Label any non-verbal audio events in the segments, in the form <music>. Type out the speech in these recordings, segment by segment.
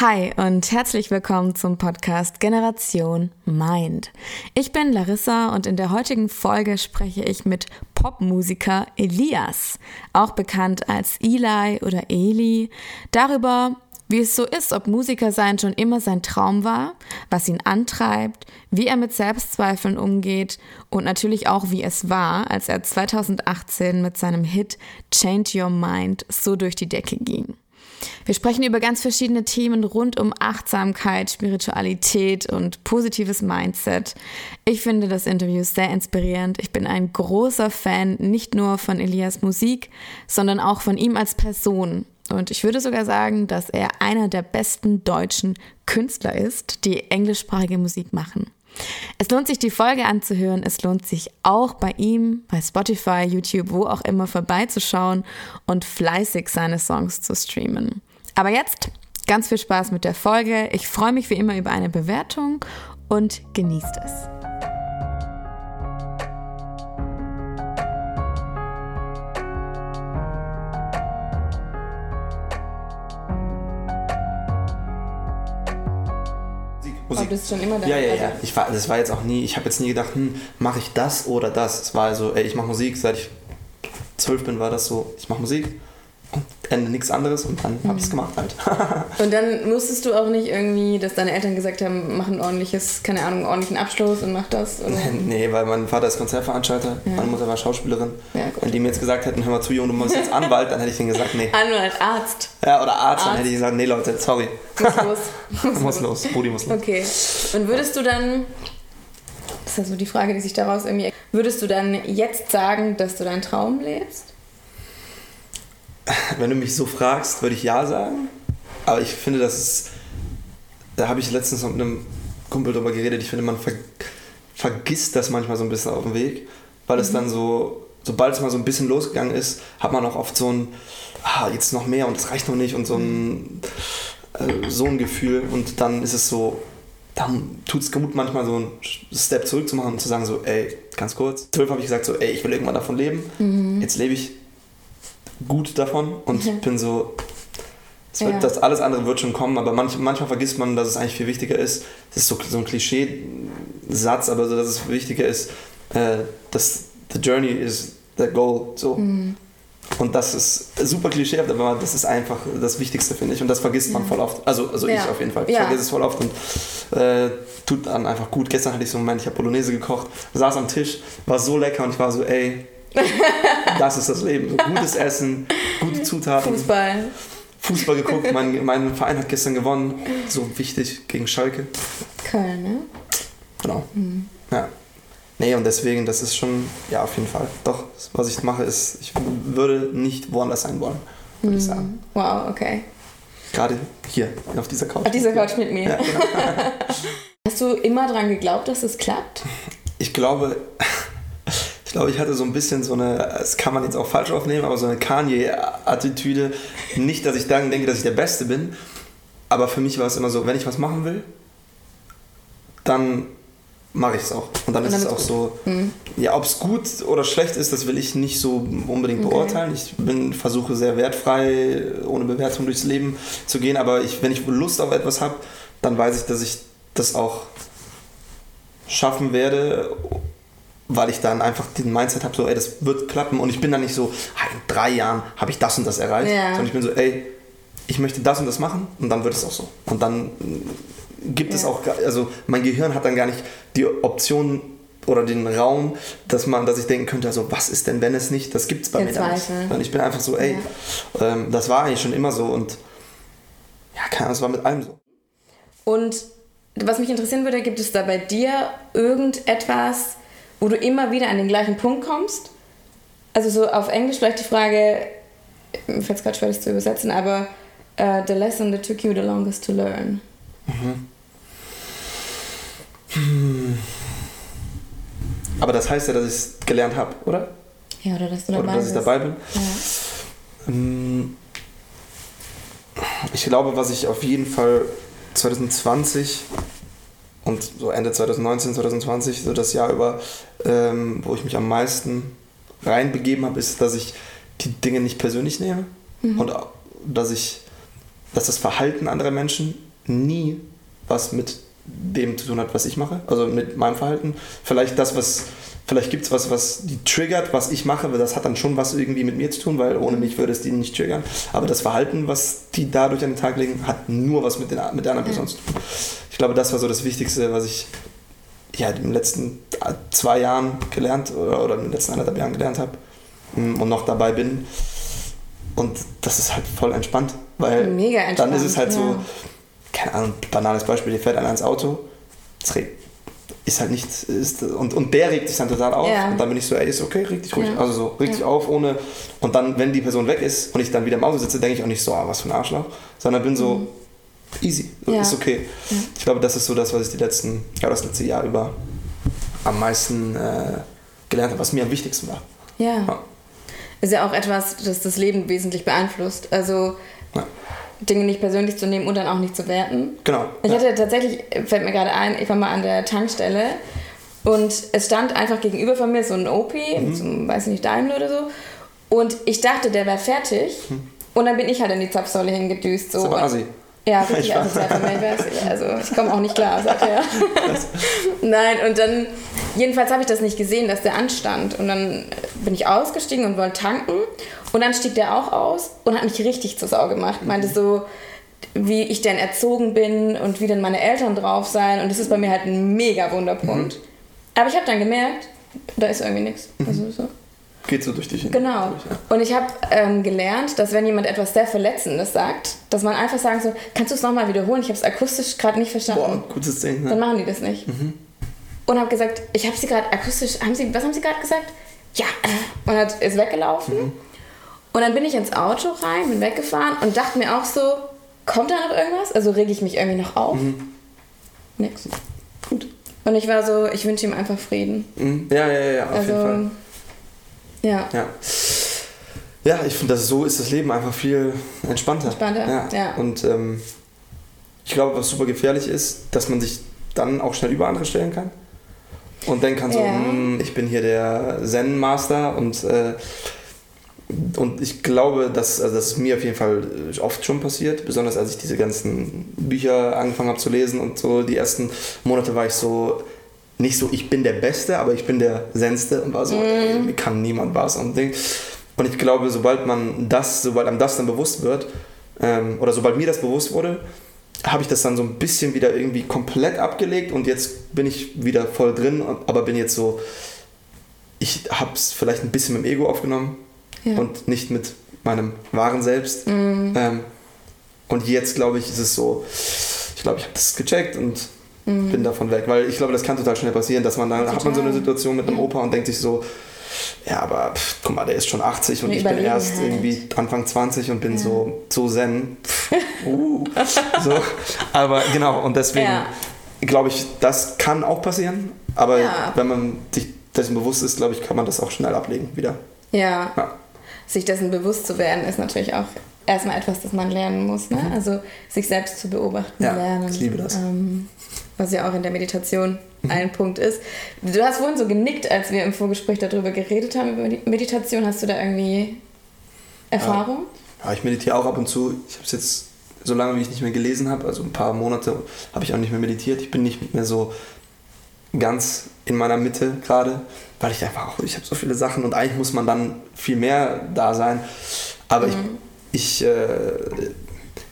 Hi und herzlich willkommen zum Podcast Generation Mind. Ich bin Larissa und in der heutigen Folge spreche ich mit Popmusiker Elias, auch bekannt als Eli oder Eli, darüber, wie es so ist, ob Musiker sein schon immer sein Traum war, was ihn antreibt, wie er mit Selbstzweifeln umgeht und natürlich auch, wie es war, als er 2018 mit seinem Hit Change Your Mind so durch die Decke ging. Wir sprechen über ganz verschiedene Themen rund um Achtsamkeit, Spiritualität und positives Mindset. Ich finde das Interview sehr inspirierend. Ich bin ein großer Fan nicht nur von Elias Musik, sondern auch von ihm als Person. Und ich würde sogar sagen, dass er einer der besten deutschen Künstler ist, die englischsprachige Musik machen. Es lohnt sich, die Folge anzuhören. Es lohnt sich auch bei ihm, bei Spotify, YouTube, wo auch immer vorbeizuschauen und fleißig seine Songs zu streamen. Aber jetzt ganz viel Spaß mit der Folge. Ich freue mich wie immer über eine Bewertung und genießt es. Musik. Oh, bist schon immer da? Ja, ja, Also- ja. Ich war, das war jetzt auch nie, ich habe jetzt nie gedacht, hm, mache ich das oder das. Es war also, ey, ich mache Musik, seit ich zwölf bin, war das so, ich mache Musik Ende nichts anderes und dann habe ich es gemacht halt. <laughs> Und dann musstest du auch nicht irgendwie, dass deine Eltern gesagt haben, mach ein ordentliches, keine Ahnung, einen ordentlichen Abschluss und mach das? Oder? <laughs> nee, weil mein Vater ist Konzertveranstalter, meine Mutter war Schauspielerin. Ja. Wenn die mir jetzt gesagt hätten, hör mal zu, Junge, du musst jetzt Anwalt, dann hätte ich denen gesagt, nee. Anwalt, Arzt. Ja, oder Arzt, dann Arzt. hätte ich gesagt, nee Leute, sorry. Muss los. <laughs> muss los, Rudi muss los. Okay. Und würdest du dann, das ist ja so die Frage, die sich daraus irgendwie, würdest du dann jetzt sagen, dass du deinen Traum lebst? Wenn du mich so fragst, würde ich ja sagen. Aber ich finde, das ist. Da habe ich letztens mit einem Kumpel drüber geredet. Ich finde, man ver vergisst das manchmal so ein bisschen auf dem Weg, weil es dann so, sobald es mal so ein bisschen losgegangen ist, hat man auch oft so ein, ah, jetzt noch mehr und es reicht noch nicht und so ein, äh, so ein Gefühl. Und dann ist es so, dann tut es gut, manchmal so einen Step zurück zu machen und zu sagen, so, ey, ganz kurz. Zwölf habe ich gesagt, so, ey, ich will irgendwann davon leben. Jetzt lebe ich gut davon und bin so, es wird, Ja. das alles andere wird schon kommen, aber manch, manchmal vergisst man, dass es eigentlich viel wichtiger ist. Das ist so, so ein Klischee-Satz, aber so, dass es wichtiger ist, äh, dass the journey is the goal. So. Und das ist super klischeehaft, aber das ist einfach das Wichtigste, finde ich. Und das vergisst man voll oft. Also, also Ja. ich auf jeden Fall. Ich Ja. vergesse es voll oft und äh, tut dann einfach gut. Gestern hatte ich so einen Moment, ich habe Bolognese gekocht, saß am Tisch, war so lecker und ich war so, ey, <laughs> das ist das Leben. Gutes Essen, gute Zutaten. Fußball. Fußball geguckt, mein, mein Verein hat gestern gewonnen. So wichtig gegen Schalke. Köln, ne? Genau. Ja. Nee, und deswegen, das ist schon, ja, auf jeden Fall. Doch, was ich mache, ist, ich würde nicht woanders sein wollen, würde ich sagen. Wow, okay. Gerade hier, auf dieser Couch. Auf dieser Couch mit mir. Ja, genau. <laughs> Hast du immer dran geglaubt, dass es klappt? Ich glaube, ich glaube, ich hatte so ein bisschen so eine, das kann man jetzt auch falsch aufnehmen, aber so eine Kanye-Attitüde. Nicht, dass ich dann denke, dass ich der Beste bin, aber für mich war es immer so, wenn ich was machen will, dann mache ich es auch. Und dann Und ist es dann auch ist so, ja, ob es gut oder schlecht ist, das will ich nicht so unbedingt Okay. beurteilen. Ich bin, versuche sehr wertfrei, ohne Bewertung durchs Leben zu gehen, aber ich, wenn ich Lust auf etwas habe, dann weiß ich, dass ich das auch schaffen werde, weil ich dann einfach den Mindset habe, so, ey, das wird klappen und ich bin dann nicht so, ah, in drei Jahren habe ich das und das erreicht, Ja. sondern ich bin so, ey, ich möchte das und das machen und dann wird es auch so. Und dann mm, gibt es Ja. auch, gar- also mein Gehirn hat dann gar nicht die Option oder den Raum, dass man, dass ich denken könnte, also was ist denn, wenn es nicht, das gibt es bei Der mir dann nicht. Sondern ich bin einfach so, ey, ähm, das war eigentlich schon immer so und ja, keine Ahnung, es war mit allem so. Und was mich interessieren würde, gibt es da bei dir irgendetwas, wo du immer wieder an den gleichen Punkt kommst? Also so auf Englisch vielleicht die Frage, mir fällt es gerade schwer, das zu übersetzen, aber uh, the lesson that took you the longest to learn. Aber das heißt ja, dass ich es gelernt habe, oder? Ja, oder dass du dabei Oder dass ich bist. dabei bin. Ja. Ähm, Ich glaube, was ich auf jeden Fall 2020 und so Ende 2019, 2020, so das Jahr über, ähm, wo ich mich am meisten reinbegeben habe, ist, dass ich die Dinge nicht persönlich nehme und auch, dass ich, dass das Verhalten anderer Menschen nie was mit dem zu tun hat, was ich mache, also mit meinem Verhalten. Vielleicht das, was, vielleicht gibt es was, was die triggert, was ich mache, das hat dann schon was irgendwie mit mir zu tun, weil ohne mich würde es die nicht triggern. Aber das Verhalten, was die dadurch an den Tag legen, hat nur was mit, den, mit der anderen Person zu tun. Ich glaube, das war so das Wichtigste, was ich ja, in den letzten zwei Jahren gelernt oder, oder in den letzten anderthalb Jahren gelernt habe mm, und noch dabei bin. Und das ist halt voll entspannt, weil Mega entspannt, dann ist es halt ja. so, keine Ahnung, banales Beispiel, hier fährt einer ins Auto, es ist halt nichts, ist, und, und der regt sich dann total auf Ja. und dann bin ich so, ey, ist okay, reg dich ruhig, Ja. also so, reg dich Ja. auf, ohne, und dann, wenn die Person weg ist und ich dann wieder im Auto sitze, denke ich auch nicht so, ah, was für ein Arschloch, sondern bin so, easy, Mhm. Ja. ist okay. Ich glaube, das ist so das, was ich die letzten, ja, das letzte Jahr über am meisten äh, gelernt habe, was mir am wichtigsten war. Ja. Ja. Ist ja auch etwas, das das Leben wesentlich beeinflusst. Also Ja. Dinge nicht persönlich zu nehmen und dann auch nicht zu werten. Genau. Ich ja. hatte tatsächlich, fällt mir gerade ein, ich war mal an der Tankstelle und es stand einfach gegenüber von mir so ein OP, Mhm. so ein, weiß nicht, Daimler oder so. Und ich dachte, der wäre fertig. Und dann bin ich halt in die Zapfsäule hingedüst. So. Mhm. Aber Und- assi. Ja, richtig <laughs> Ich weiß. asozial von mir. Also ich komme auch nicht klar, sagt er. <laughs> Nein, und dann, jedenfalls habe ich das nicht gesehen, dass der anstand. Und dann bin ich ausgestiegen und wollte tanken. Und dann stieg der auch aus und hat mich richtig zur Sau gemacht. Meinte so, wie ich denn erzogen bin und wie denn meine Eltern drauf seien. Und das ist bei mir halt ein mega Wunderpunkt. Aber ich habe dann gemerkt, da ist irgendwie nichts. Also so. Geht so durch dich hin. Genau. Durch, ja. Und ich habe ähm, gelernt, dass wenn jemand etwas sehr Verletzendes sagt, dass man einfach sagen so, kannst du es nochmal wiederholen? Ich habe es akustisch gerade nicht verstanden. Boah, gutes Ding. Dann Ne? machen die das nicht. Und habe gesagt, ich habe sie gerade akustisch, haben sie, was haben sie gerade gesagt? Ja. äh, Und hat, ist weggelaufen. Und dann bin ich ins Auto rein, bin weggefahren und dachte mir auch so, kommt da noch irgendwas? Also rege ich mich irgendwie noch auf? Nix. Gut. Und ich war so, ich wünsche ihm einfach Frieden. Mhm. Ja, ja, ja, auf also, jeden Fall. ja. Ja. Ja, ich finde, so ist das Leben einfach viel entspannter. Entspannter, ja. ja. Und ähm, ich glaube, was super gefährlich ist, dass man sich dann auch schnell über andere stellen kann. Und denken kann so, Ja. "Hm, ich bin hier der Zen-Master und, äh, und ich glaube, dass also das ist mir auf jeden Fall äh, oft schon passiert, besonders als ich diese ganzen Bücher angefangen habe zu lesen und so die ersten Monate war ich so, nicht so, ich bin der Beste, aber ich bin der Senste und war so, ey, mir kann niemand was und Ding. Und ich glaube, sobald man das, sobald einem das dann bewusst wird, ähm, oder sobald mir das bewusst wurde, habe ich das dann so ein bisschen wieder irgendwie komplett abgelegt und jetzt bin ich wieder voll drin, aber bin jetzt so, ich habe es vielleicht ein bisschen mit dem Ego aufgenommen Ja. und nicht mit meinem wahren Selbst. Ähm, und jetzt glaube ich, ist es so, ich glaube, ich habe das gecheckt und bin davon weg, weil ich glaube, das kann total schnell passieren, dass man dann hat man so eine Total. Situation mit einem Ja. Opa und denkt sich so, ja, aber pff, guck mal, der ist schon 80 und ich bin erst Überlegenheit. irgendwie Anfang 20 und bin so, so zen. Pff, uh, so. Aber genau, und deswegen Ja. glaube ich, das kann auch passieren. Aber Ja. wenn man sich dessen bewusst ist, glaube ich, kann man das auch schnell ablegen wieder. Ja. Ja. Sich dessen bewusst zu werden, ist natürlich auch erstmal etwas, das man lernen muss. Ne? Also sich selbst zu beobachten Mhm. Ja, lernen. ich liebe das. Ähm, was ja auch in der Meditation Mhm. ein Punkt ist. Du hast vorhin so genickt, als wir im Vorgespräch darüber geredet haben, über die Meditation. Hast du da irgendwie Erfahrung? Ja, ich meditiere auch ab und zu. Ich habe es jetzt so lange, wie ich nicht mehr gelesen habe, also ein paar Monate, habe ich auch nicht mehr meditiert. Ich bin nicht mehr so ganz in meiner Mitte gerade, weil ich einfach auch, ich habe so viele Sachen und eigentlich muss man dann viel mehr da sein. Aber ich, ich, äh,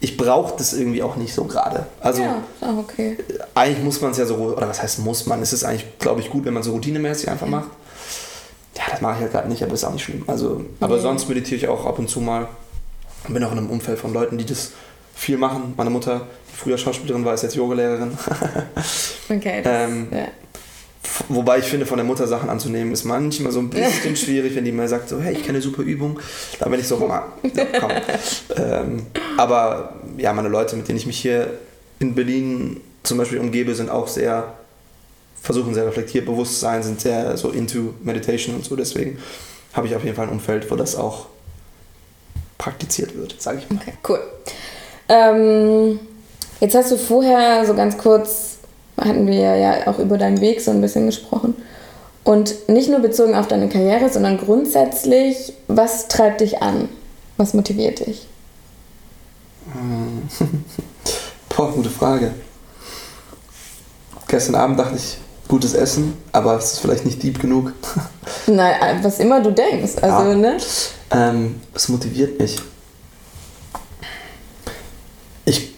ich brauche das irgendwie auch nicht so gerade. Also ja, okay. eigentlich muss man es ja so, oder was heißt muss man? Es ist eigentlich, glaube ich, gut, wenn man so routinemäßig einfach macht. Ja, das mache ich halt gerade nicht, aber ist auch nicht schlimm. Also, aber Nee. sonst meditiere ich auch ab und zu mal. Und bin auch in einem Umfeld von Leuten, die das viel machen. Meine Mutter, die früher Schauspielerin war, ist jetzt Yogalehrerin. <laughs> Okay, das, Ähm, ja. Wobei ich finde, von der Mutter Sachen anzunehmen, ist manchmal so ein bisschen <laughs> schwierig, wenn die mal sagt, so, hey, ich kenne super Übung. Da bin ich so, ja, komm. <laughs> ähm, aber ja, meine Leute, mit denen ich mich hier in Berlin zum Beispiel umgebe, sind auch sehr, versuchen sehr reflektiert, bewusst sein, sind sehr so into Meditation und so. Deswegen habe ich auf jeden Fall ein Umfeld, wo das auch praktiziert wird, sage ich mal. Okay, cool. Ähm, jetzt hast du vorher so ganz kurz, hatten wir ja auch über deinen Weg so ein bisschen gesprochen. Und nicht nur bezogen auf deine Karriere, sondern grundsätzlich, was treibt dich an? Was motiviert dich? <laughs> Boah, gute Frage. Gestern Abend dachte ich, gutes Essen, aber es ist vielleicht nicht deep genug. <laughs> Nein, was immer du denkst. Also, Ja. ne? Ähm, es motiviert mich. Ich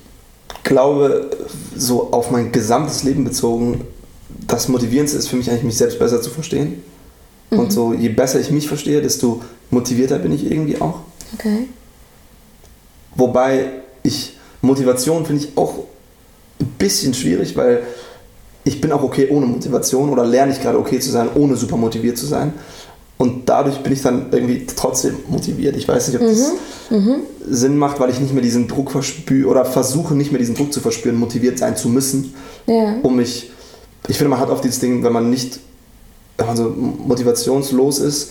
glaube, so auf mein gesamtes Leben bezogen, das Motivierendste ist für mich eigentlich, mich selbst besser zu verstehen. Und so, je besser ich mich verstehe, desto motivierter bin ich irgendwie auch. Okay. Wobei ich Motivation finde ich auch ein bisschen schwierig, weil ich bin auch okay ohne Motivation oder lerne ich gerade okay zu sein, ohne super motiviert zu sein. Und dadurch bin ich dann irgendwie trotzdem motiviert. Ich weiß nicht, ob das Sinn macht, weil ich nicht mehr diesen Druck verspüre oder versuche nicht mehr diesen Druck zu verspüren, motiviert sein zu müssen, Ja. um mich. Ich finde, man hat oft dieses Ding, wenn man nicht, wenn man so motivationslos ist,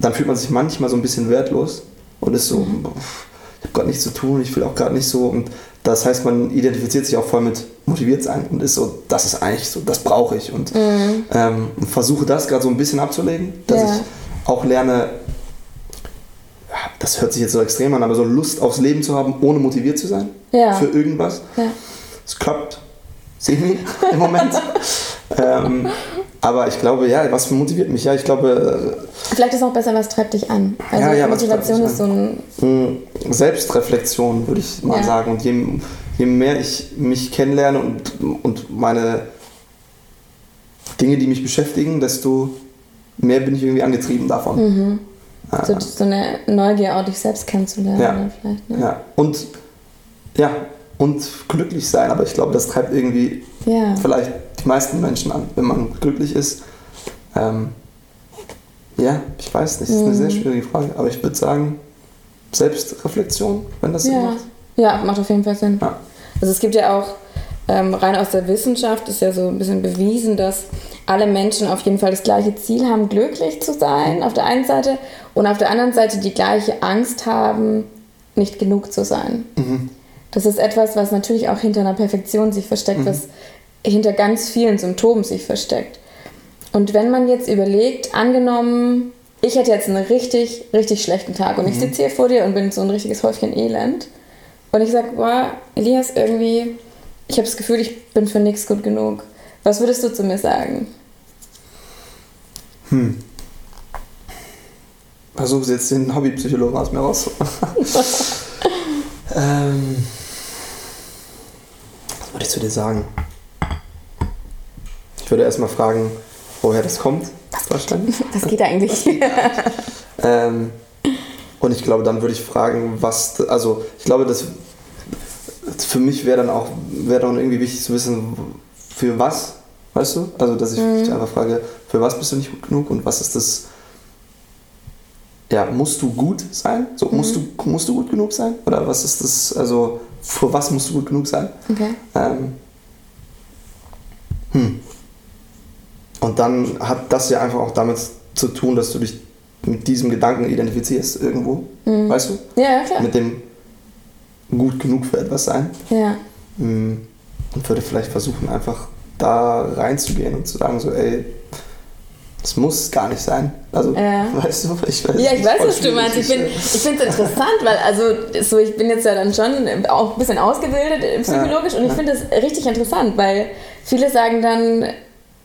dann fühlt man sich manchmal so ein bisschen wertlos und ist so, boah, ich habe gerade nichts zu tun, ich will auch gerade nicht so. Und das heißt, man identifiziert sich auch voll mit motiviert sein und ist so, das ist eigentlich so, das brauche ich. Und ähm, versuche das gerade so ein bisschen abzulegen, dass Ja. ich auch lerne, das hört sich jetzt so extrem an, aber so Lust aufs Leben zu haben, ohne motiviert zu sein Ja. für irgendwas. Es klappt semi <laughs> im Moment. ähm, aber ich glaube, ja, was motiviert mich? Ja, ich glaube, Vielleicht ist auch besser, was treibt dich an. Also Ja, ja, Motivation ist so ein. äh, mh, Selbstreflexion, würde ich mal Ja. sagen. Und je, je mehr ich mich kennenlerne und, und meine Dinge, die mich beschäftigen, desto mehr bin ich irgendwie angetrieben davon. Mhm. So, so eine Neugier, auch dich selbst kennenzulernen. Ja. Vielleicht, ne? ja. Und ja, und glücklich sein. Aber ich glaube, das treibt irgendwie ja. vielleicht die meisten Menschen an, wenn man glücklich ist. Ähm, ja, ich weiß nicht, das ist eine Mhm. sehr schwierige Frage, aber ich würde sagen, Selbstreflexion, wenn das Sinn Ja. macht. ja, macht auf jeden Fall Sinn. Ja. Also es gibt ja auch, ähm, rein aus der Wissenschaft ist ja so ein bisschen bewiesen, dass alle Menschen auf jeden Fall das gleiche Ziel haben, glücklich zu sein, auf der einen Seite, und auf der anderen Seite die gleiche Angst haben, nicht genug zu sein. Mhm. Das ist etwas, was natürlich auch hinter einer Perfektion sich versteckt, Mhm. was hinter ganz vielen Symptomen sich versteckt. Und wenn man jetzt überlegt, angenommen, ich hätte jetzt einen richtig, richtig schlechten Tag und ich sitze hier vor dir und bin so ein richtiges Häufchen Elend und ich sage, boah, Elias, irgendwie, ich habe das Gefühl, ich bin für nichts gut genug. Was würdest du zu mir sagen? Versuche jetzt den Hobbypsychologen aus mir rauszuholen. <laughs> ähm, was würde ich zu dir sagen? Ich würde erstmal fragen, woher das kommt, wahrscheinlich. <laughs> Was geht eigentlich? <laughs> Ähm, und ich glaube, dann würde ich fragen, was, also ich glaube, das für mich wäre dann auch, wäre dann irgendwie wichtig zu wissen, für was, weißt du? Also, dass ich mich einfach frage, für was bist du nicht gut genug und was ist das, ja, musst du gut sein? So, musst, du, musst du gut genug sein? Oder was ist das, also, für was musst du gut genug sein? Okay. Ähm, hm. Und dann hat das ja einfach auch damit zu tun, dass du dich mit diesem Gedanken identifizierst irgendwo. Weißt du? Ja, ja, klar. Mit dem gut genug für etwas sein. Ja. Hm. Und würde vielleicht versuchen, einfach da reinzugehen und zu sagen, so, ey, es muss gar nicht sein. Also, Ja. weißt du, ich weiß Ja, ich weiß, was du meinst. Ich, bin- ich finde es interessant, weil also so, ich bin jetzt ja dann schon auch ein bisschen ausgebildet äh, psychologisch und ich finde es richtig interessant, weil viele sagen dann,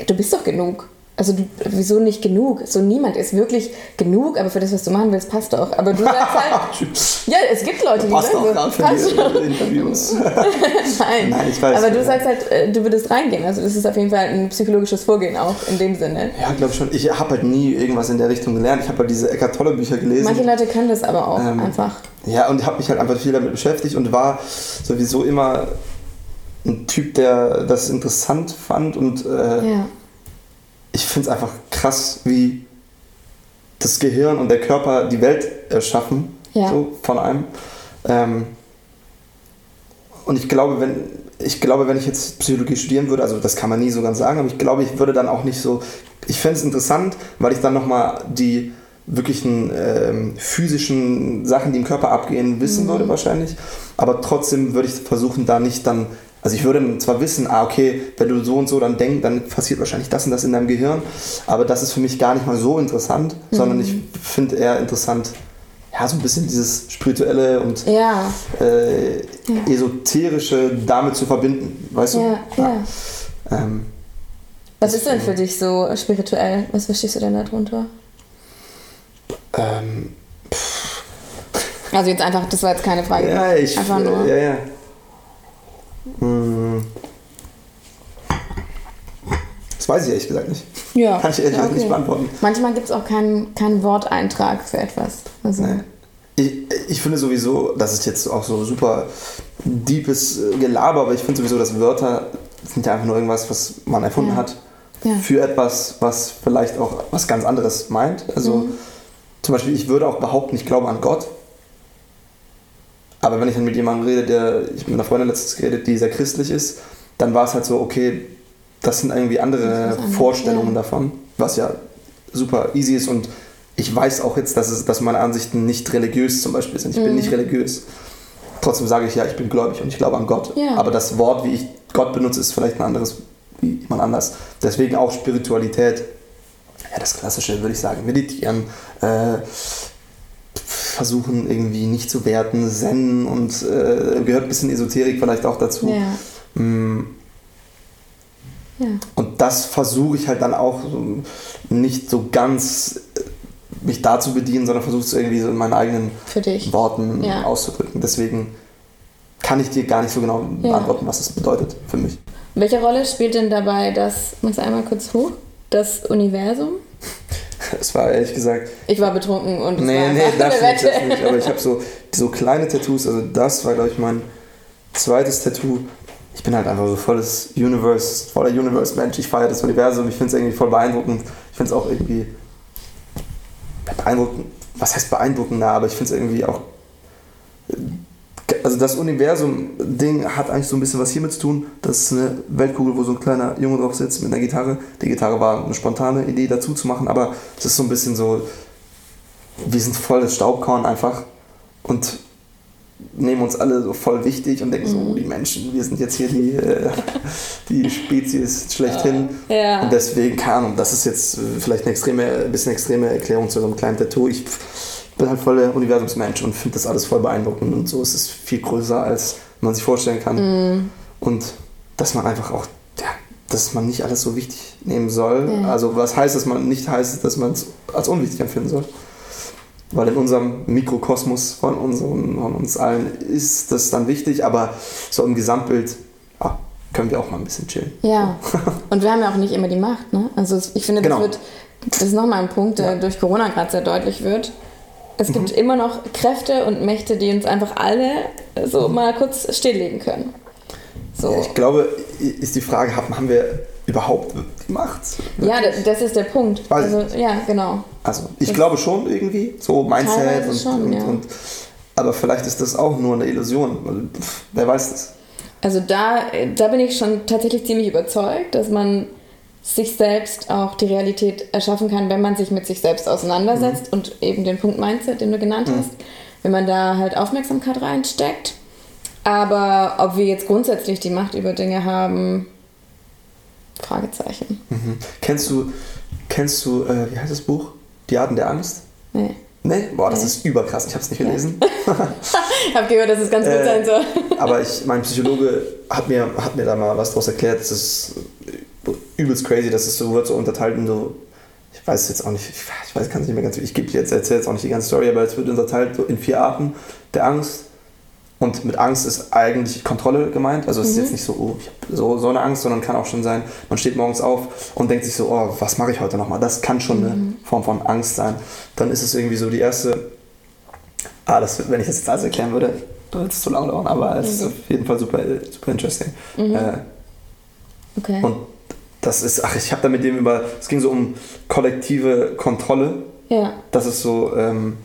du bist doch genug. Also du, wieso nicht genug? So niemand ist wirklich genug, aber für das, was du machen willst, passt doch. Aber du sagst halt, <laughs> ja, es gibt Leute, die Passt sagen auch gerade für passt die. Interviews. <laughs> Nein. Nein, ich weiß. Aber du sagst halt, äh, du würdest reingehen. Also das ist auf jeden Fall ein psychologisches Vorgehen auch in dem Sinne. Ja, glaube schon. Ich habe halt nie irgendwas in der Richtung gelernt. Ich habe halt diese Eckart Tolle Bücher gelesen. Manche Leute können das aber auch Ähm, einfach. Ja, und habe mich halt einfach viel damit beschäftigt und war sowieso immer ein Typ, der das interessant fand und äh, Ja. Ich finde es einfach krass, wie das Gehirn und der Körper die Welt erschaffen, Ja. so von einem. Ähm, und ich glaube, wenn ich glaube, wenn ich jetzt Psychologie studieren würde, also das kann man nie so ganz sagen, aber ich glaube, ich würde dann auch nicht so. Ich fände es interessant, weil ich dann nochmal die wirklichen ähm, physischen Sachen, die im Körper abgehen, wissen würde wahrscheinlich. Aber trotzdem würde ich versuchen, da nicht dann. Also ich würde zwar wissen, ah okay, wenn du so und so dann denkst, dann passiert wahrscheinlich das und das in deinem Gehirn. Aber das ist für mich gar nicht mal so interessant, sondern ich finde eher interessant, ja, so ein bisschen dieses spirituelle und Ja. äh, esoterische damit zu verbinden, weißt du? Ja, ja. Ähm, Was ist denn für dich so spirituell? Was verstehst du denn darunter? ähm, Also jetzt einfach, das war jetzt keine Frage. ja, ich. Einfach nur. Ja, ja. Hm. Das weiß ich ehrlich gesagt nicht. Ja. Kann ich ehrlich gesagt nicht beantworten. Manchmal gibt es auch keinen keinen Worteintrag für etwas. Also, Nee. Ich, ich finde sowieso, das ist jetzt auch so super deepes Gelaber, aber ich finde sowieso, dass Wörter sind ja einfach nur irgendwas, was man erfunden Ja. hat Ja. für etwas, was vielleicht auch was ganz anderes meint. Also Mhm. zum Beispiel, ich würde auch behaupten, ich glaube an Gott. Aber wenn ich dann mit jemandem rede, der, ich habe mit einer Freundin letztens geredet, die sehr christlich ist, dann war es halt so, okay, das sind irgendwie andere Vorstellungen ja. davon, was ja super easy ist und ich weiß auch jetzt, dass, es, dass meine Ansichten nicht religiös zum Beispiel sind. Ich bin Mhm. nicht religiös. Trotzdem sage ich ja, ich bin gläubig und ich glaube an Gott. Ja. Aber das Wort, wie ich Gott benutze, ist vielleicht ein anderes wie jemand anders. Deswegen auch Spiritualität. Ja, das Klassische würde ich sagen. Meditieren, äh, versuchen irgendwie nicht zu werten, Zen und äh, gehört ein bisschen Esoterik vielleicht auch dazu. ja. Mm, ja. und das versuche ich halt dann auch nicht so ganz äh, mich da zu bedienen, sondern versuche es irgendwie so in meinen eigenen. Worten Ja. auszudrücken. Deswegen kann ich dir gar nicht so genau Ja. beantworten, was das bedeutet für mich. Welche Rolle spielt denn dabei das, du einmal kurz hoch, das Universum? Es war ehrlich gesagt, Ich war betrunken und es nee, war nee, <laughs> das nicht, das nicht. Aber ich habe so, so kleine Tattoos, also das war, glaube ich, mein zweites Tattoo. Ich bin halt einfach so volles Universe, voller Universe-Mensch. Ich feiere das Universum, ich finde es irgendwie voll beeindruckend. Ich finde es auch irgendwie beeindruckend, was heißt beeindruckender, aber ich finde es irgendwie auch. Also das Universum-Ding hat eigentlich so ein bisschen was hiermit zu tun. Das ist eine Weltkugel, wo so ein kleiner Junge drauf sitzt mit einer Gitarre. Die Gitarre war eine spontane Idee dazu zu machen, aber es ist so ein bisschen so, wir sind voll das Staubkorn einfach und nehmen uns alle so voll wichtig und denken so, oh, die Menschen, wir sind jetzt hier die, äh, <laughs> die Spezies schlechthin. Ja. Und deswegen, keine Ahnung, das ist jetzt vielleicht eine extreme, ein bisschen extreme Erklärung zu so einem kleinen Tattoo. Ich bin halt voll der Universumsmensch und finde das alles voll beeindruckend und so ist es viel größer, als man sich vorstellen kann. Mhm. Und dass man einfach auch, ja, dass man nicht alles so wichtig nehmen soll. Ja. Also was heißt, dass man nicht heißt, dass man es als unwichtig empfinden soll. Weil in unserem Mikrokosmos von, unseren, von uns allen ist das dann wichtig, aber so im Gesamtbild ah, können wir auch mal ein bisschen chillen. Ja, <laughs> und wir haben ja auch nicht immer die Macht, ne? Also ich finde, das Genau. wird, das ist nochmal ein Punkt, der Ja. durch Corona gerade sehr deutlich wird. Es Mhm. gibt immer noch Kräfte und Mächte, die uns einfach alle so mal kurz stilllegen können. So. Ich glaube, ist die Frage, haben wir überhaupt die Macht? Ja, das ist der Punkt. Weiß ich Also, ja, genau. Also ich Das- glaube schon irgendwie, so Mindset und, schon, und, ja. und aber vielleicht ist das auch nur eine Illusion. pff, Wer weiß das? Also da, da bin ich schon tatsächlich ziemlich überzeugt, dass man sich selbst auch die Realität erschaffen kann, wenn man sich mit sich selbst auseinandersetzt Mhm. und eben den Punkt Mindset, den du genannt hast, wenn man da halt Aufmerksamkeit reinsteckt. Aber ob wir jetzt grundsätzlich die Macht über Dinge haben, Fragezeichen. Mhm. Kennst du, kennst du, äh, wie heißt das Buch? Die Arten der Angst? Nee. Nee? Boah, das Nee. ist überkrass. Ich habe es nicht gelesen. <laughs> Ich habe gehört, dass es ganz gut Äh, sein soll. Aber ich, mein Psychologe hat mir, hat mir da mal was draus erklärt. Das ist übelst crazy. Das ist so, wird so unterteilt in so, ich weiß jetzt auch nicht, ich, weiß, kann es nicht mehr ganz, ich gebe jetzt, erzähle jetzt auch nicht die ganze Story, aber es wird unterteilt so in vier Arten der Angst. Und mit Angst ist eigentlich Kontrolle gemeint. Also es ist Mhm. jetzt nicht so, oh, ich habe so, so eine Angst, sondern kann auch schon sein, man steht morgens auf und denkt sich so, oh, was mache ich heute nochmal? Das kann schon Mhm. eine Form von Angst sein. Dann ist es irgendwie so die erste, ah, das, wenn ich das jetzt alles erklären würde, würde es zu lange dauern, aber es ist Mhm. auf jeden Fall super, super interesting. Mhm. Äh, Okay. und das ist, ach, ich habe da mit dem über, es ging so um kollektive Kontrolle. ja. Das ist so, ähm,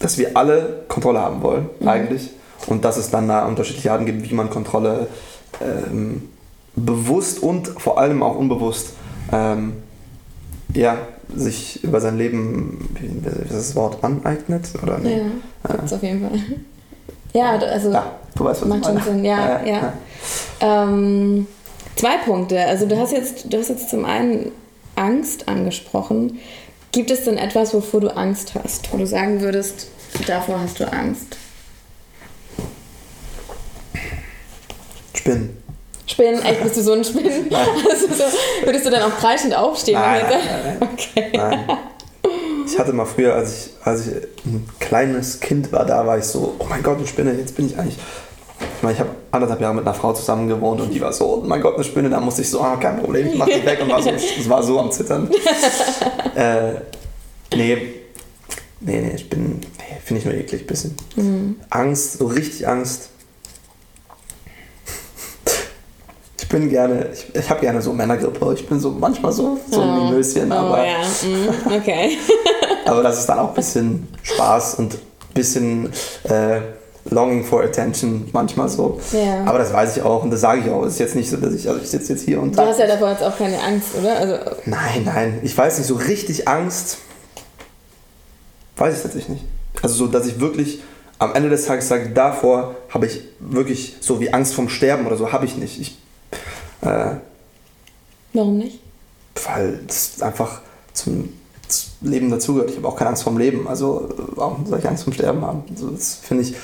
dass wir alle Kontrolle haben wollen, Mhm. eigentlich. Und dass es dann da unterschiedliche Arten gibt, wie man Kontrolle ähm, bewusst und vor allem auch unbewusst ähm, ja, sich über sein Leben, wie wie ist das Wort, aneignet? Oder nee? Ja, gibt's auf jeden Fall. <laughs> Ja, also Ja, du weißt, was macht ich schon. Sinn, ja, ja. Ähm, zwei Punkte. Also du hast jetzt, du hast jetzt zum einen Angst angesprochen. Gibt es denn etwas, wovor du Angst hast, wo du sagen würdest, davor hast du Angst? Spinnen. Spinnen? Echt, bist du so ein Spinnen? <laughs> <laughs> Also so, würdest du dann auch kreischend aufstehen? Nein, nein, nein, Okay. Nein. Ich hatte mal früher, als ich, als ich ein kleines Kind war, da war ich so, oh mein Gott, eine Spinne, jetzt bin ich eigentlich. Ich meine, ich habe anderthalb Jahre mit einer Frau zusammen gewohnt und die war so, oh mein Gott, eine Spinne, da musste ich so, ah, kein Problem, ich mach die weg und war so, <laughs> das war so am Zittern. <laughs> äh, nee, nee, nee, ich bin, nee, finde ich nur eklig, ein bisschen. Angst, so richtig Angst. Ich bin gerne, ich, ich habe gerne so Männergrippe. Ich bin so manchmal so, so ein Oh. Mimöschen, Oh, aber, ja. mm, okay. <laughs> aber das ist dann auch ein bisschen Spaß und ein bisschen äh, Longing for Attention manchmal so. Ja. Aber das weiß ich auch und das sage ich auch. Es ist jetzt nicht so, dass ich, also ich sitze jetzt hier und Du hast ja davor jetzt auch keine Angst, oder? Also, Nein, nein, ich weiß nicht, so richtig Angst weiß ich tatsächlich nicht. Also so, dass ich wirklich am Ende des Tages sage, davor habe ich wirklich so wie Angst vom Sterben oder so, habe ich nicht. Ich, äh, warum nicht? weil das einfach zum Leben dazugehört. Ich habe auch keine Angst vorm Leben. Also warum soll ich Angst vorm Sterben haben? Also, das finde ich,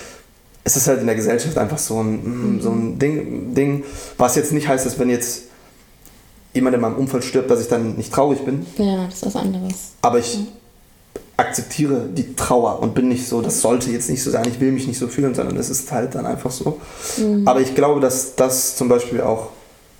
es ist halt in der Gesellschaft einfach so ein, mm, so ein Ding, Ding, was jetzt nicht heißt, dass wenn jetzt jemand in meinem Umfeld stirbt, dass ich dann nicht traurig bin. Ja, das ist was anderes. Aber ich akzeptiere die Trauer und bin nicht so, das sollte jetzt nicht so sein, ich will mich nicht so fühlen, sondern es ist halt dann einfach so. Aber ich glaube, dass das zum Beispiel auch,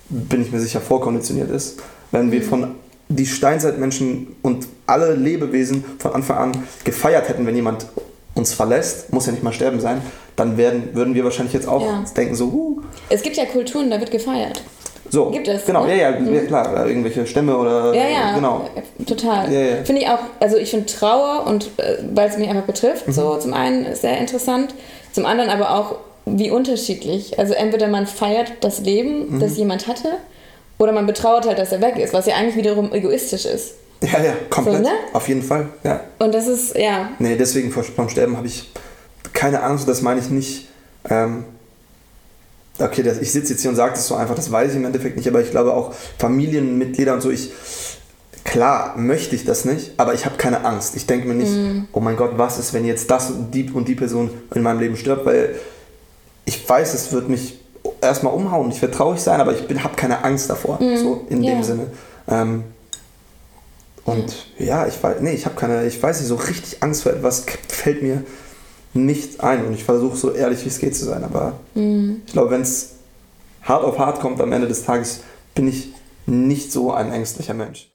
bin ich mir sicher, vorkonditioniert ist. Wenn wir von die Steinzeitmenschen und alle Lebewesen von Anfang an gefeiert hätten, wenn jemand uns verlässt, muss ja nicht mal sterben sein, dann werden, würden wir wahrscheinlich jetzt auch Ja. denken, so, huh, Es gibt ja Kulturen, da wird gefeiert. so. Gibt es, Genau, ne? ja, ja, ja, klar, irgendwelche Stämme oder, Ja, ja, genau. äh, total. Ja, ja. Finde ich auch, also ich finde Trauer und äh, weil es mich einfach betrifft, Mhm. so zum einen sehr interessant, zum anderen aber auch wie unterschiedlich. Also entweder man feiert das Leben, Mhm. das jemand hatte, oder man betrauert halt, dass er weg ist, was ja eigentlich wiederum egoistisch ist. Ja, ja, komplett. So, ne? Auf jeden Fall, ja. Und das ist, ja, Nee, deswegen vor vom Sterben habe ich keine Angst, das meine ich nicht. Ähm, okay, das, ich sitze jetzt hier und sage das so einfach, das weiß ich im Endeffekt nicht, aber ich glaube auch Familienmitglieder und so, ich, klar möchte ich das nicht, aber ich habe keine Angst. Ich denke mir nicht, oh mein Gott, was ist, wenn jetzt das und die und die Person in meinem Leben stirbt, weil ich weiß, es wird mich erstmal umhauen, ich werde traurig sein, aber ich habe keine Angst davor, so in Ja. dem Sinne. Ähm, und ja, ich weiß, nee, ich habe keine, ich weiß nicht, so richtig Angst vor etwas fällt mir nicht ein. Und ich versuche so ehrlich wie es geht zu sein. Aber ich glaube, wenn es hart auf hart kommt am Ende des Tages, bin ich nicht so ein ängstlicher Mensch.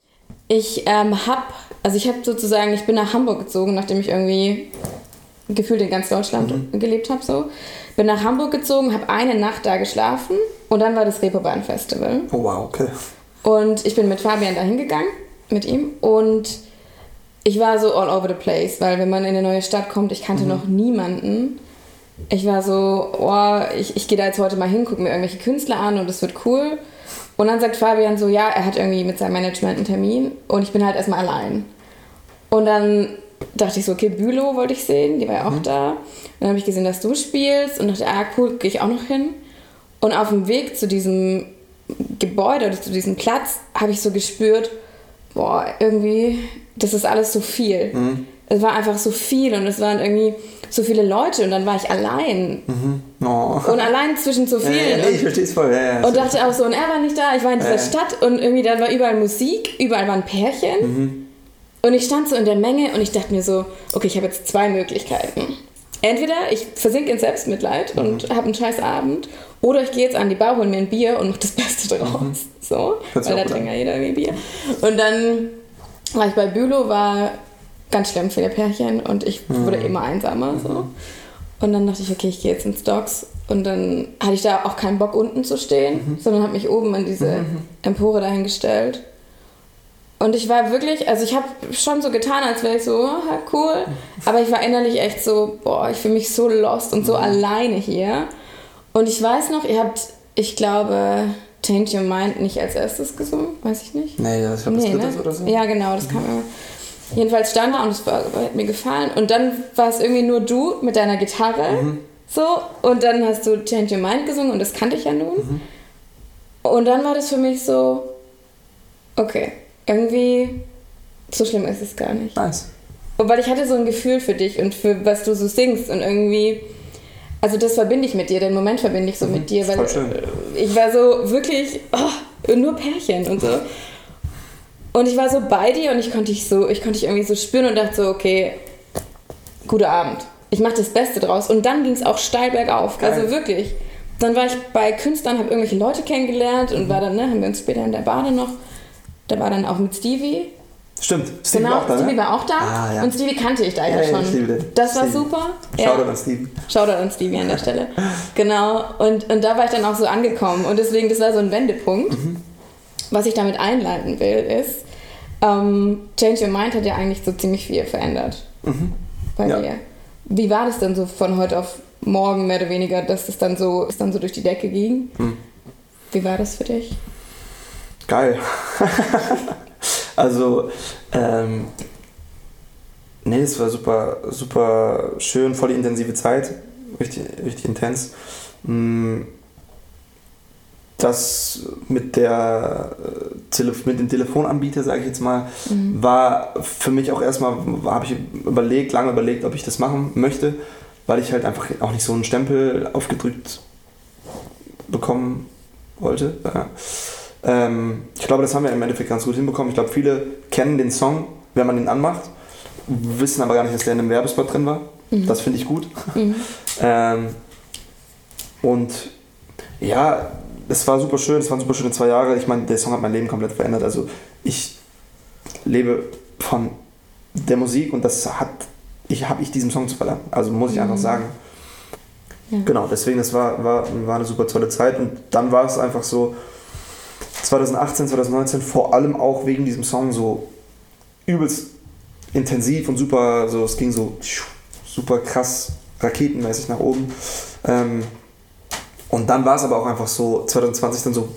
Ich ähm, hab, also ich habe sozusagen, ich bin nach Hamburg gezogen, nachdem ich irgendwie gefühlt in ganz Deutschland gelebt habe. So. Bin nach Hamburg gezogen, habe eine Nacht da geschlafen und dann war das Reeperbahn Festival. Oh wow, okay. Und ich bin mit Fabian da hingegangen, mit ihm. Und ich war so all over the place, weil wenn man in eine neue Stadt kommt, ich kannte noch niemanden. Ich war so, oh, ich, ich gehe da jetzt heute mal hin, gucke mir irgendwelche Künstler an und es wird cool. Und dann sagt Fabian so, ja, er hat irgendwie mit seinem Management einen Termin und ich bin halt erstmal allein. Und dann dachte ich so, okay, Bülow wollte ich sehen, die war ja auch da. Und dann habe ich gesehen, dass du spielst und dachte, ah, cool, gehe ich auch noch hin. Und auf dem Weg zu diesem Gebäude oder zu diesem Platz habe ich so gespürt, boah, irgendwie, das ist alles so viel. Es war einfach so viel und es waren irgendwie so viele Leute und dann war ich allein. Oh. Und allein zwischen so <laughs> Ja, ja, vielen. nee, ich verstehe es voll. Ja, ja, Und dachte auch so, und er war nicht da, ich war in dieser Ja. Stadt und irgendwie da war überall Musik, überall waren Pärchen. Mhm. Und ich stand so in der Menge und ich dachte mir so, okay, ich habe jetzt zwei Möglichkeiten. Entweder ich versinke in Selbstmitleid Mhm. und habe einen scheiß Abend, oder ich gehe jetzt an die Bar, hol mir ein Bier und mache das <laughs> Beste draus. So, Mhm. Hört sich weil da trinkt ja jeder irgendwie Bier. Und dann war ich bei Bülow, war ganz schlimm viele Pärchen und ich Mhm. wurde immer einsamer. So. Und dann dachte ich, okay, ich gehe jetzt ins Docks. Und dann hatte ich da auch keinen Bock, unten zu stehen, Mhm. sondern habe mich oben an diese Empore dahingestellt. Und ich war wirklich, also ich habe schon so getan, als wäre ich so, ah, cool. Aber ich war innerlich echt so, boah, ich fühle mich so lost und so Mhm. alleine hier. Und ich weiß noch, ihr habt, ich glaube, Change Your Mind nicht als erstes gesungen, weiß ich nicht. Nee, das ist das Nee, dritte ne? oder so. Ja, genau, das kam immer. Jedenfalls stand da und es war, hat mir gefallen. Und dann war es irgendwie nur du mit deiner Gitarre. Mhm. So. Und dann hast du Change Your Mind gesungen und das kannte ich ja nun. Mhm. Und dann war das für mich so, okay, irgendwie so schlimm ist es gar nicht. Nice. weil ich hatte so ein Gefühl für dich und für was du so singst und irgendwie, also das verbinde ich mit dir, den Moment verbinde ich so Mhm, mit dir, weil schön. ich war so wirklich, oh, nur Pärchen und so. Und ich war so bei dir und ich konnte dich so, ich konnte dich irgendwie so spüren und dachte so, okay, guter Abend. Ich mache das Beste draus. Und dann ging es auch steil bergauf. Geil. Also wirklich. Dann war ich bei Künstlern, habe irgendwelche Leute kennengelernt und war dann, ne, haben wir uns später in der Bade noch. Da war dann auch mit Stevie. Stimmt, Stevie genau, war auch da, Stevie ne? war auch da. Ah, ja. Und Stevie kannte ich da ja, Ja, schon. den. Das war Stevie. super. Shoutout ja. an Stevie. Shoutout an Stevie an der Stelle. <laughs> Genau. Und, und da war ich dann auch so angekommen. Und deswegen, das war so ein Wendepunkt. Mhm. Was ich damit einleiten will, ist, ähm, Change Your Mind hat ja eigentlich so ziemlich viel verändert bei Mhm. Ja. dir. Wie war das denn so von heute auf morgen mehr oder weniger, dass es dann so, es dann so durch die Decke ging? Hm. Wie war das für dich? Geil. <laughs> also, ähm, nee, es war super, super schön, voll die intensive Zeit, richtig, richtig intens. Mm, Das mit, der, äh, mit dem Telefonanbieter, sage ich jetzt mal, war für mich auch erstmal, habe ich überlegt, lange überlegt, ob ich das machen möchte, weil ich halt einfach auch nicht so einen Stempel aufgedrückt bekommen wollte. Ja. Ähm, ich glaube, das haben wir im Endeffekt ganz gut hinbekommen. Ich glaube, viele kennen den Song, wenn man ihn anmacht, wissen aber gar nicht, dass der in einem Werbespot drin war. Das finde ich gut. <laughs> ähm, und ja, es war super schön, es waren super schöne zwei Jahre. Ich meine, der Song hat mein Leben komplett verändert. Also ich lebe von der Musik und das hat ich habe ich diesem Song zu verdanken. Also muss ich einfach sagen. Ja. Genau, deswegen, das war, war, war eine super tolle Zeit. Und dann war es einfach so, 2018, 2019, vor allem auch wegen diesem Song so übelst intensiv und super, so es ging so super krass raketenmäßig nach oben. Ähm, und dann war es aber auch einfach so, 2020 dann so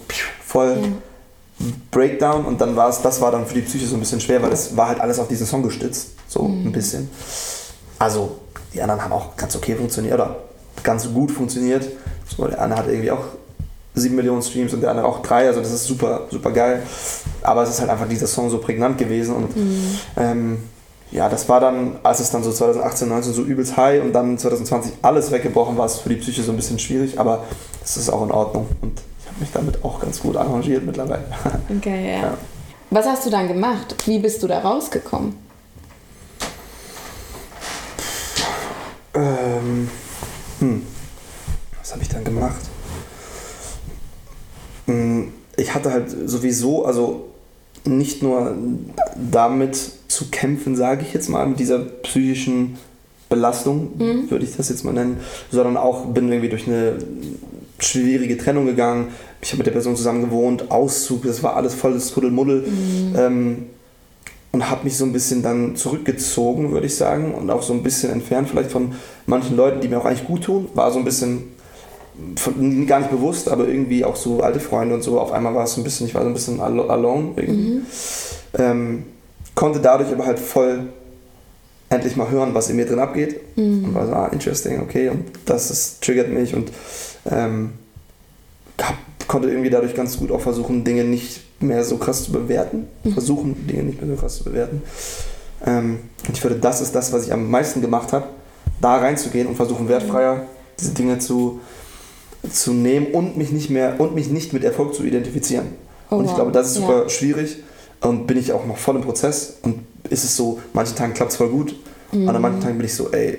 voll Breakdown und dann war es, das war dann für die Psyche so ein bisschen schwer, weil es war halt alles auf diesen Song gestützt, so ein bisschen. Also die anderen haben auch ganz okay funktioniert oder ganz gut funktioniert. So, der eine hat irgendwie auch 7 Millionen Streams und der andere auch 3, also das ist super, super geil. Aber es ist halt einfach dieser Song so prägnant gewesen und ähm, ja, das war dann, als es dann so 2018, 19 so übelst high und dann 2020 alles weggebrochen war, es für die Psyche so ein bisschen schwierig, aber es ist auch in Ordnung und ich habe mich damit auch ganz gut arrangiert mittlerweile. <laughs> Okay, ja. Ja. Was hast du dann gemacht? Wie bist du da rausgekommen? ähm, hm, was habe ich dann gemacht? Ich hatte halt sowieso, also nicht nur damit zu kämpfen, sage ich jetzt mal, mit dieser psychischen Belastung, würde ich das jetzt mal nennen, sondern auch bin irgendwie durch eine schwierige Trennung gegangen. Ich habe mit der Person zusammen gewohnt, Auszug, das war alles volles Kuddelmuddel. Ähm, und habe mich so ein bisschen dann zurückgezogen, würde ich sagen, und auch so ein bisschen entfernt vielleicht von manchen Leuten, die mir auch eigentlich gut tun. War so ein bisschen von, gar nicht bewusst, aber irgendwie auch so alte Freunde und so. Auf einmal war es so ein bisschen, ich war so ein bisschen alo- alone irgendwie. Ähm, konnte dadurch aber halt voll endlich mal hören, was in mir drin abgeht. Und war so, ah, interesting, okay, und das ist, triggert mich und ähm, hab, konnte irgendwie dadurch ganz gut auch versuchen, Dinge nicht mehr so krass zu bewerten. Versuchen, Dinge nicht mehr so krass zu bewerten. Ähm, und ich würde, das ist das, was ich am meisten gemacht habe, da reinzugehen und versuchen, wertfreier diese Dinge zu, zu nehmen und mich nicht mehr und mich nicht mit Erfolg zu identifizieren. Oh, und ich wow. glaube, das ist Ja. super schwierig und bin ich auch noch voll im Prozess und ist es so, manchen Tagen klappt es voll gut, Mhm. an manchen Tagen bin ich so, ey,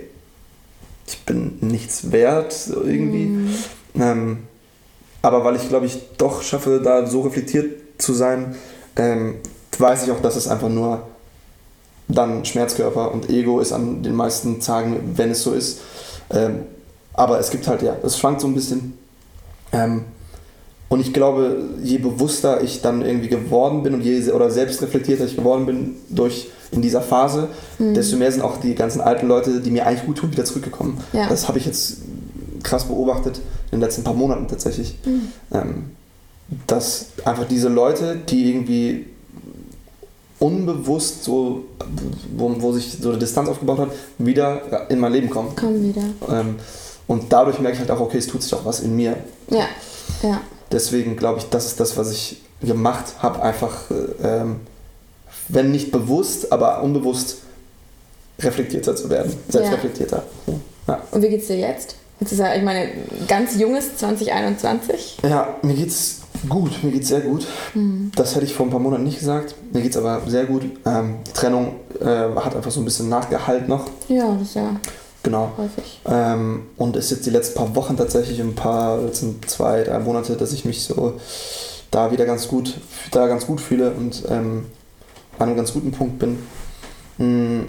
ich bin nichts wert so irgendwie. Mhm. Ähm, aber weil ich glaube ich doch schaffe, da so reflektiert zu sein, ähm, weiß ich auch, dass es einfach nur dann Schmerzkörper und Ego ist an den meisten Tagen, wenn es so ist. Ähm, aber es gibt halt, ja, es schwankt so ein bisschen. Ähm, und ich glaube, je bewusster ich dann irgendwie geworden bin und je oder selbstreflektierter ich geworden bin durch in dieser Phase, desto mehr sind auch die ganzen alten Leute, die mir eigentlich gut tun, wieder zurückgekommen. Ja. Das habe ich jetzt krass beobachtet in den letzten paar Monaten tatsächlich. Ähm, dass einfach diese Leute, die irgendwie unbewusst so, wo, wo sich so eine Distanz aufgebaut hat, wieder in mein Leben kommen. Komm wieder. Ähm, und dadurch merke ich halt auch, okay, es tut sich auch was in mir. Ja, ja. Deswegen glaube ich, das ist das, was ich gemacht habe. Einfach, äh, ähm, wenn nicht bewusst, aber unbewusst reflektierter zu werden, selbstreflektierter. Ja. Und wie geht's dir jetzt? Jetzt ist ja, ich meine, ganz junges 2021. Ja, mir geht's gut, mir geht's sehr gut. Mhm. Das hätte ich vor ein paar Monaten nicht gesagt. Mir geht's aber sehr gut. Ähm, die Trennung äh, hat einfach so ein bisschen Nachgehalt noch. Ja, das ja. Genau. Häufig. Ähm, und ist jetzt die letzten paar Wochen tatsächlich ein paar, letzten zwei, drei Monate, dass ich mich so da wieder ganz gut, da ganz gut fühle und ähm, an einem ganz guten Punkt bin. Mhm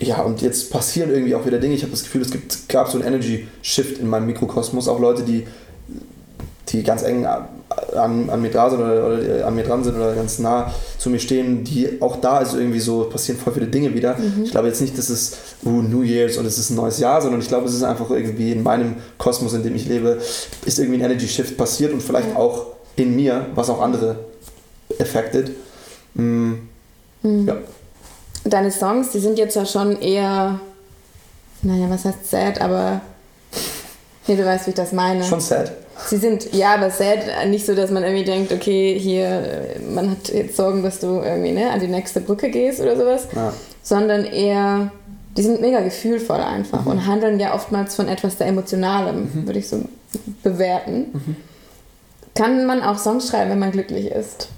ja, und jetzt passieren irgendwie auch wieder Dinge. Ich habe das Gefühl, es gibt, gab so einen Energy-Shift in meinem Mikrokosmos. Auch Leute, die, die ganz eng an, an mir da sind oder, oder, an mir dran sind oder ganz nah zu mir stehen, die auch da ist irgendwie so, passieren voll viele Dinge wieder. Mhm. Ich glaube jetzt nicht, dass es uh, New Year's und es ist ein neues Jahr, sondern ich glaube, es ist einfach irgendwie in meinem Kosmos, in dem ich lebe, ist irgendwie ein Energy-Shift passiert und vielleicht mhm. auch in mir, was auch andere affected. Mhm. Ja deine Songs, die sind jetzt ja schon eher, naja, was heißt sad, aber <laughs> nee, du weißt, wie ich das meine. Schon sad. Sie sind, ja, aber sad, nicht so, dass man irgendwie denkt, okay, hier, man hat jetzt Sorgen, dass du irgendwie ne, an die nächste Brücke gehst oder sowas, ja. sondern eher, die sind mega gefühlvoll einfach mhm. und handeln ja oftmals von etwas sehr Emotionalem, mhm. würde ich so bewerten. Mhm. Kann man auch Songs schreiben, wenn man glücklich ist?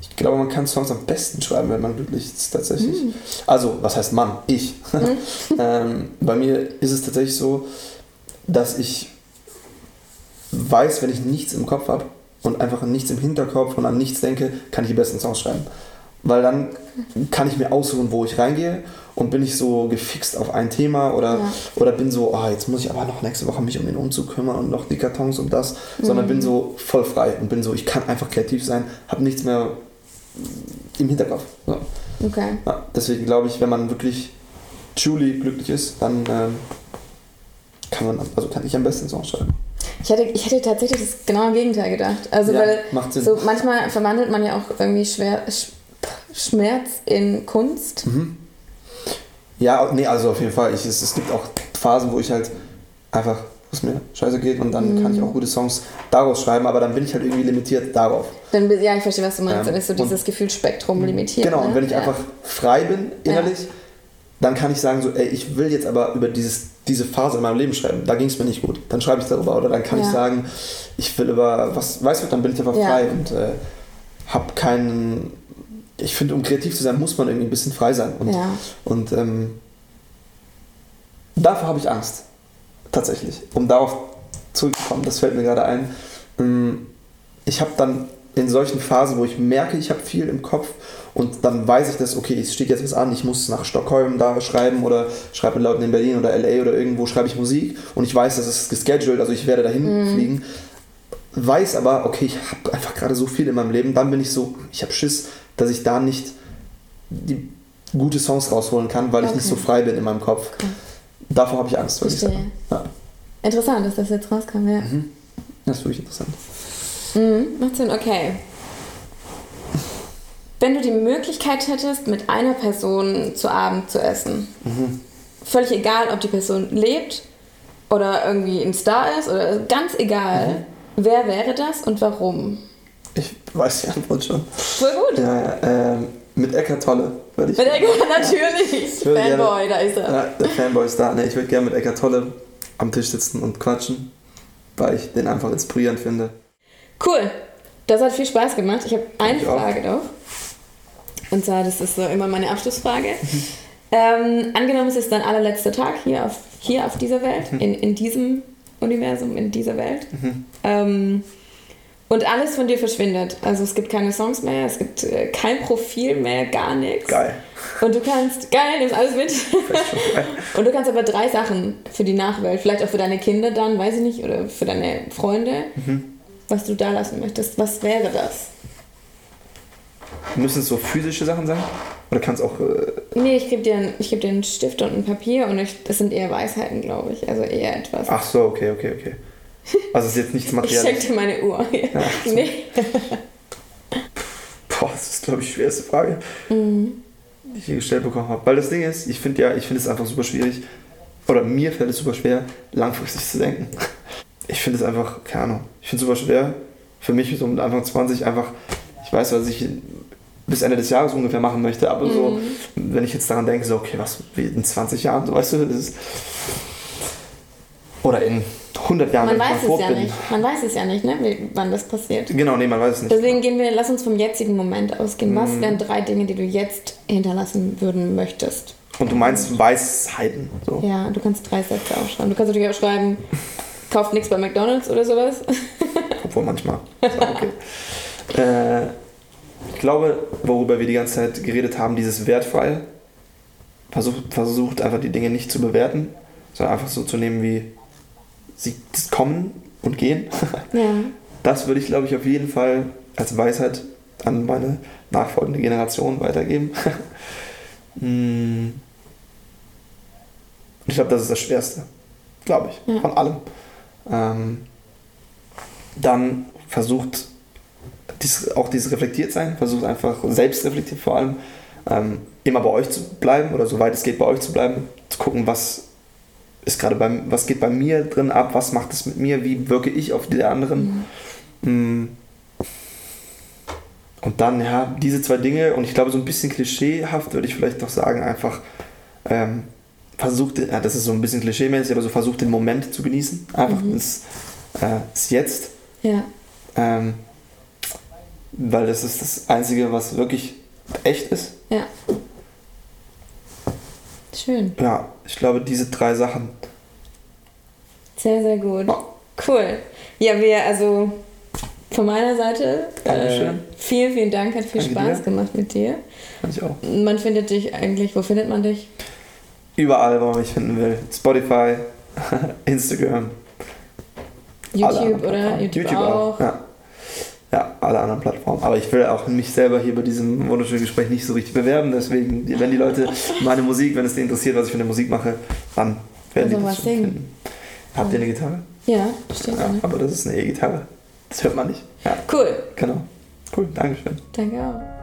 Ich glaube, man kann Songs am besten schreiben, wenn man glücklich ist, tatsächlich. Mhm. Also, was heißt Mann? Ich. Mhm. <laughs> ähm, bei mir ist es tatsächlich so, dass ich weiß, wenn ich nichts im Kopf habe und einfach an nichts im Hinterkopf und an nichts denke, kann ich die besten Songs schreiben. Weil dann kann ich mir aussuchen, wo ich reingehe und bin ich so gefixt auf ein Thema oder, ja. oder bin so, oh, jetzt muss ich aber noch nächste Woche mich um den Umzug kümmern und noch die Kartons und das, mhm. sondern bin so voll frei und bin so, ich kann einfach kreativ sein, habe nichts mehr im Hinterkopf. So. Okay. Ja, deswegen glaube ich, wenn man wirklich truly glücklich ist, dann ähm, kann man, also kann ich am besten Songs schreiben. Ich hätte, ich hätte tatsächlich das genaue Gegenteil gedacht. Also ja, weil. So manchmal verwandelt man ja auch irgendwie schwer, Schmerz in Kunst. Mhm. Ja, nee, also auf jeden Fall. Ich, es, es gibt auch Phasen, wo ich halt einfach es mir scheiße geht und dann mhm. kann ich auch gute Songs daraus schreiben, aber dann bin ich halt irgendwie limitiert darauf. Dann, ja, ich verstehe, was du meinst. Ähm, dann ist so dieses Gefühlsspektrum limitiert. Genau, ne? und wenn ich ja. einfach frei bin innerlich, ja. dann kann ich sagen so, ey, ich will jetzt aber über dieses, diese Phase in meinem Leben schreiben. Da ging es mir nicht gut. Dann schreibe ich darüber. Oder dann kann ja. ich sagen, ich will über was, weißt du, dann bin ich einfach frei und äh, habe keinen ich finde, um kreativ zu sein, muss man irgendwie ein bisschen frei sein. Und, ja. und ähm, davor habe ich Angst tatsächlich. Um darauf zurückzukommen, das fällt mir gerade ein. Mm, ich habe dann in solchen Phasen, wo ich merke, ich habe viel im Kopf und dann weiß ich dass, okay, es steht jetzt was an, ich muss nach Stockholm da schreiben oder schreibe mit Leuten in Berlin oder LA oder irgendwo schreibe ich Musik und ich weiß, das ist gescheduled, also ich werde dahin mhm. fliegen. Weiß aber, okay, ich habe einfach gerade so viel in meinem Leben, dann bin ich so, ich habe Schiss, dass ich da nicht die gute Songs rausholen kann, weil okay. ich nicht so frei bin in meinem Kopf. Okay. Davor habe ich Angst, würde ich sagen. Ja. Interessant, dass das jetzt rauskam, ja. Mhm. Das ist wirklich interessant. Mhm, macht Sinn, okay. Wenn du die Möglichkeit hättest, mit einer Person zu Abend zu essen, mhm. völlig egal, ob die Person lebt oder irgendwie ein Star ist oder ganz egal, mhm. wer wäre das und warum? Ich weiß die Antwort schon. Voll gut. Ja, ähm, mit Eckart Tolle würde ich. Mit Eckart, natürlich. Fanboy, gerne, da ist er. Ja, der Fanboy ist da. Nee, ich würde gerne mit Eckart Tolle am Tisch sitzen und quatschen, weil ich den einfach inspirierend finde. Cool. Das hat viel Spaß gemacht. Ich habe eine ich Frage auch. noch. Und zwar, das ist so immer meine Abschlussfrage. ähm, angenommen, es ist dein allerletzter Tag hier auf, hier auf dieser Welt, mhm. in, in diesem Universum, in dieser Welt. Mhm. Ähm, und alles von dir verschwindet. Also es gibt keine Songs mehr, es gibt äh, kein Profil mehr, gar nichts. Geil. Und du kannst, geil, nimmst alles mit. und du kannst aber drei Sachen für die Nachwelt, vielleicht auch für deine Kinder dann, weiß ich nicht, oder für deine Freunde, mhm. was du da lassen möchtest. Was wäre das? Müssen es so physische Sachen sein? Oder kann es auch. Äh nee, ich gebe dir, geb dir einen Stift und ein Papier und ich, das sind eher Weisheiten, glaube ich. Also eher etwas. Ach so, okay, okay, okay. Also es ist jetzt nichts <laughs> Materielles. Ich check dir meine Uhr. Ja. <laughs> Ja, nee. Boah, das ist, glaube ich, die schwerste Frage, mhm. die ich hier gestellt bekommen habe. Weil das Ding ist, ich finde ja, ich finde es einfach super schwierig, oder mir fällt es super schwer, langfristig zu denken. Ich finde es einfach, keine Ahnung, ich finde es super schwer, für mich so mit Anfang 20 einfach, ich weiß, was ich bis Ende des Jahres ungefähr machen möchte. Aber so, wenn ich jetzt daran denke, so, okay, was in 20 Jahren, so weißt du, das ist. Oder in 100 Jahren, Man weiß es ja bin. nicht. Man weiß es ja nicht, ne? wie, wann das passiert. Genau, nee, man weiß es nicht. Deswegen gehen wir, lass uns vom jetzigen Moment ausgehen. Mhm. Was wären drei Dinge, die du jetzt hinterlassen würden möchtest? Und du meinst Weisheiten. So. Ja, du kannst drei Sätze aufschreiben. Du kannst natürlich auch schreiben, kauft nichts bei McDonalds oder sowas. Obwohl manchmal. Okay. <laughs> äh, ich glaube, worüber wir die ganze Zeit geredet haben, dieses Wertfreie. Versucht, versucht einfach die Dinge nicht zu bewerten, sondern einfach so zu nehmen, wie sie kommen und gehen. <laughs> Ja. Das würde ich, glaube ich, auf jeden Fall als Weisheit an meine nachfolgende Generation weitergeben. <laughs> Mm. Und ich glaube, das ist das Schwerste. Glaube ich. Ja. Von allem. Ähm, dann versucht dies, auch dieses reflektiert sein, versucht einfach selbst reflektiert vor allem, ähm, immer bei euch zu bleiben oder soweit es geht bei euch zu bleiben, zu gucken, was ist gerade beim, was geht bei mir drin ab, was macht es mit mir, wie wirke ich auf die anderen. Mm. Und dann, ja, diese zwei Dinge, und ich glaube, so ein bisschen klischeehaft würde ich vielleicht doch sagen, einfach ähm, versucht, ja, das ist so ein bisschen klischeemäßig, aber so versucht den Moment zu genießen. Einfach das, äh, das Jetzt. Ja. Ähm, weil das ist das Einzige, was wirklich echt ist. Ja. Schön. Ja, ich glaube, diese drei Sachen. Sehr, sehr gut. Ja. Cool. Ja, wir, also von meiner Seite, äh, vielen, vielen Dank, hat viel Danke Spaß dir. gemacht mit dir. Fand ich auch. Man findet dich eigentlich, wo findet man dich? Überall, wo man mich finden will. Spotify, <laughs> Instagram. YouTube oder Plattformen. YouTube, auch. Ja. Ja, alle anderen Plattformen. Aber ich will auch mich selber hier bei diesem wunderschönen Gespräch nicht so richtig bewerben. Deswegen, wenn die Leute meine Musik, wenn es die interessiert, was ich für eine Musik mache, dann werden Also die das schon singen. finden. Habt ihr eine Gitarre? Ja, steht Ja, aber das ist eine E-Gitarre. Das hört man nicht. Ja, Cool. genau. Cool, Dankeschön. Danke auch.